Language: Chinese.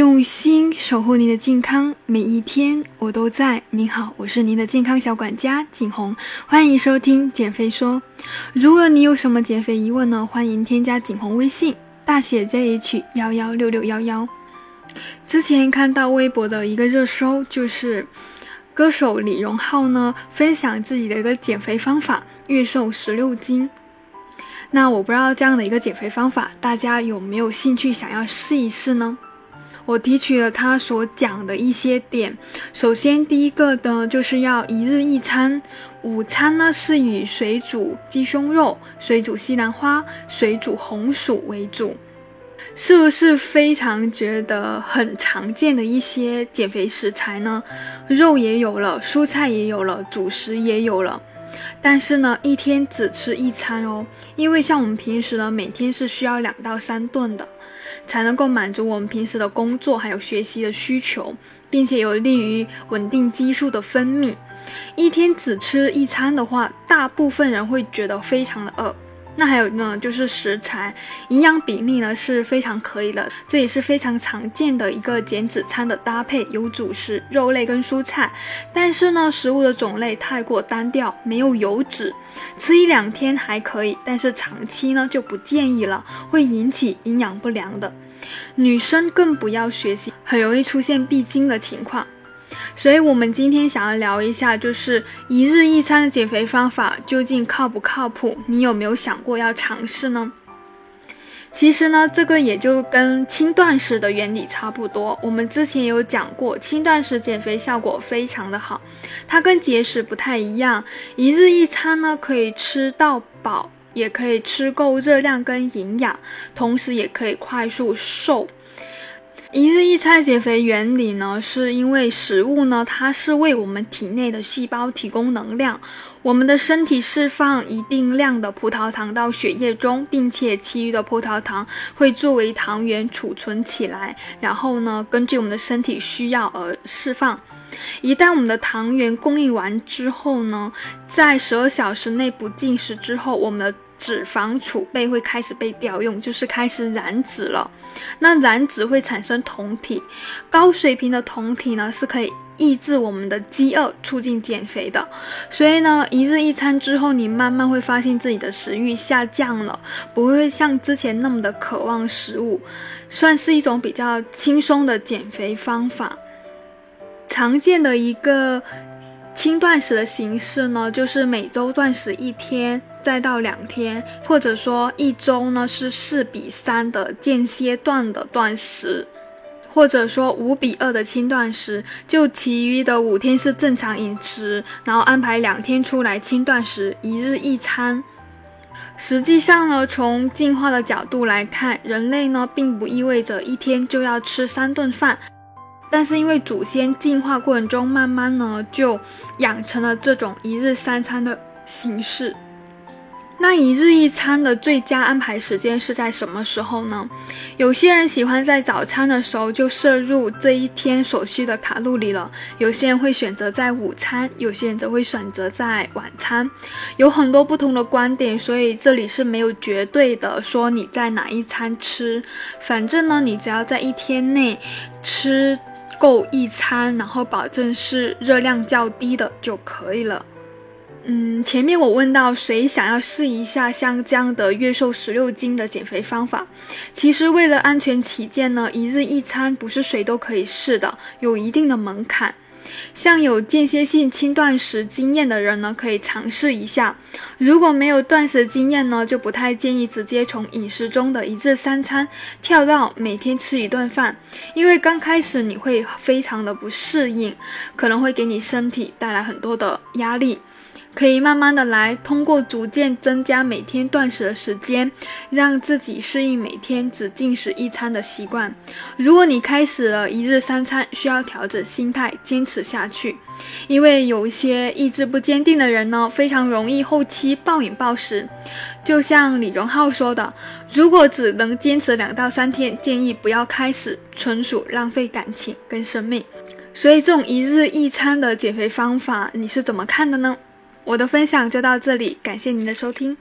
用心守护您的健康，每一天我都在。您好，我是您的健康小管家景红，欢迎收听减肥说。如果你有什么减肥疑问呢，欢迎添加景红微信，大写 ZH 幺幺六六幺幺。之前看到微博的一个热搜，就是歌手李荣浩呢分享自己的一个减肥方法，月瘦十六斤。那我不知道这样的一个减肥方法，大家有没有兴趣想要试一试呢？我提取了他所讲的一些点。首先，第一个呢，就是要一日一餐。午餐呢是以水煮鸡胸肉、水煮西兰花、水煮红薯为主，是不是非常觉得很常见的一些减肥食材呢？肉也有了，蔬菜也有了，主食也有了。但是呢，一天只吃一餐哦，因为像我们平时呢，每天是需要两到三顿的。才能够满足我们平时的工作还有学习的需求，并且有利于稳定激素的分泌。一天只吃一餐的话，大部分人会觉得非常的饿。那还有呢，就是食材营养比例呢是非常可以的，这也是非常常见的一个减脂餐的搭配，有主食、肉类跟蔬菜。但是呢，食物的种类太过单调，没有油脂，吃一两天还可以，但是长期呢就不建议了，会引起营养不良的。女生更不要学习，很容易出现闭经的情况。所以，我们今天想要聊一下，就是一日一餐的减肥方法究竟靠不靠谱？你有没有想过要尝试呢？其实呢，这个也就跟轻断食的原理差不多。我们之前有讲过，轻断食减肥效果非常的好，它跟节食不太一样。一日一餐呢，可以吃到饱，也可以吃够热量跟营养，同时也可以快速瘦。一日一餐减肥原理呢，是因为食物呢，它是为我们体内的细胞提供能量，我们的身体释放一定量的葡萄糖到血液中，并且其余的葡萄糖会作为糖原储存起来，然后呢，根据我们的身体需要而释放。一旦我们的糖原供应完之后呢，在十二小时内不进食之后，我们的脂肪储备会开始被调用，就是开始燃脂了。那燃脂会产生酮体，高水平的酮体呢是可以抑制我们的饥饿，促进减肥的。所以呢，一日一餐之后，你慢慢会发现自己的食欲下降了，不会像之前那么的渴望食物，算是一种比较轻松的减肥方法。常见的一个。轻断食的形式呢，就是每周断食一天，再到两天，或者说一周呢是四比三的间歇段的断食，或者说五比二的轻断食，就其余的五天是正常饮食，然后安排两天出来轻断食，一日一餐。实际上呢，从进化的角度来看，人类呢并不意味着一天就要吃三顿饭。但是因为祖先进化过程中，慢慢呢就养成了这种一日三餐的形式。那一日一餐的最佳安排时间是在什么时候呢？有些人喜欢在早餐的时候就摄入这一天所需的卡路里了，有些人会选择在午餐，有些人则会选择在晚餐，有很多不同的观点，所以这里是没有绝对的说你在哪一餐吃，反正呢，你只要在一天内吃。够一餐，然后保证是热量较低的就可以了。嗯，前面我问到谁想要试一下像这样的月瘦十六斤的减肥方法，其实为了安全起见呢，一日一餐不是谁都可以试的，有一定的门槛。像有间歇性轻断食经验的人呢，可以尝试一下；如果没有断食经验呢，就不太建议直接从饮食中的一日三餐跳到每天吃一顿饭，因为刚开始你会非常的不适应，可能会给你身体带来很多的压力。可以慢慢的来，通过逐渐增加每天断食的时间，让自己适应每天只进食一餐的习惯。如果你开始了一日三餐，需要调整心态，坚持下去。因为有一些意志不坚定的人呢，非常容易后期暴饮暴食。就像李荣浩说的，如果只能坚持两到三天，建议不要开始，纯属浪费感情跟生命。所以这种一日一餐的减肥方法，你是怎么看的呢？我的分享就到这里，感谢您的收听。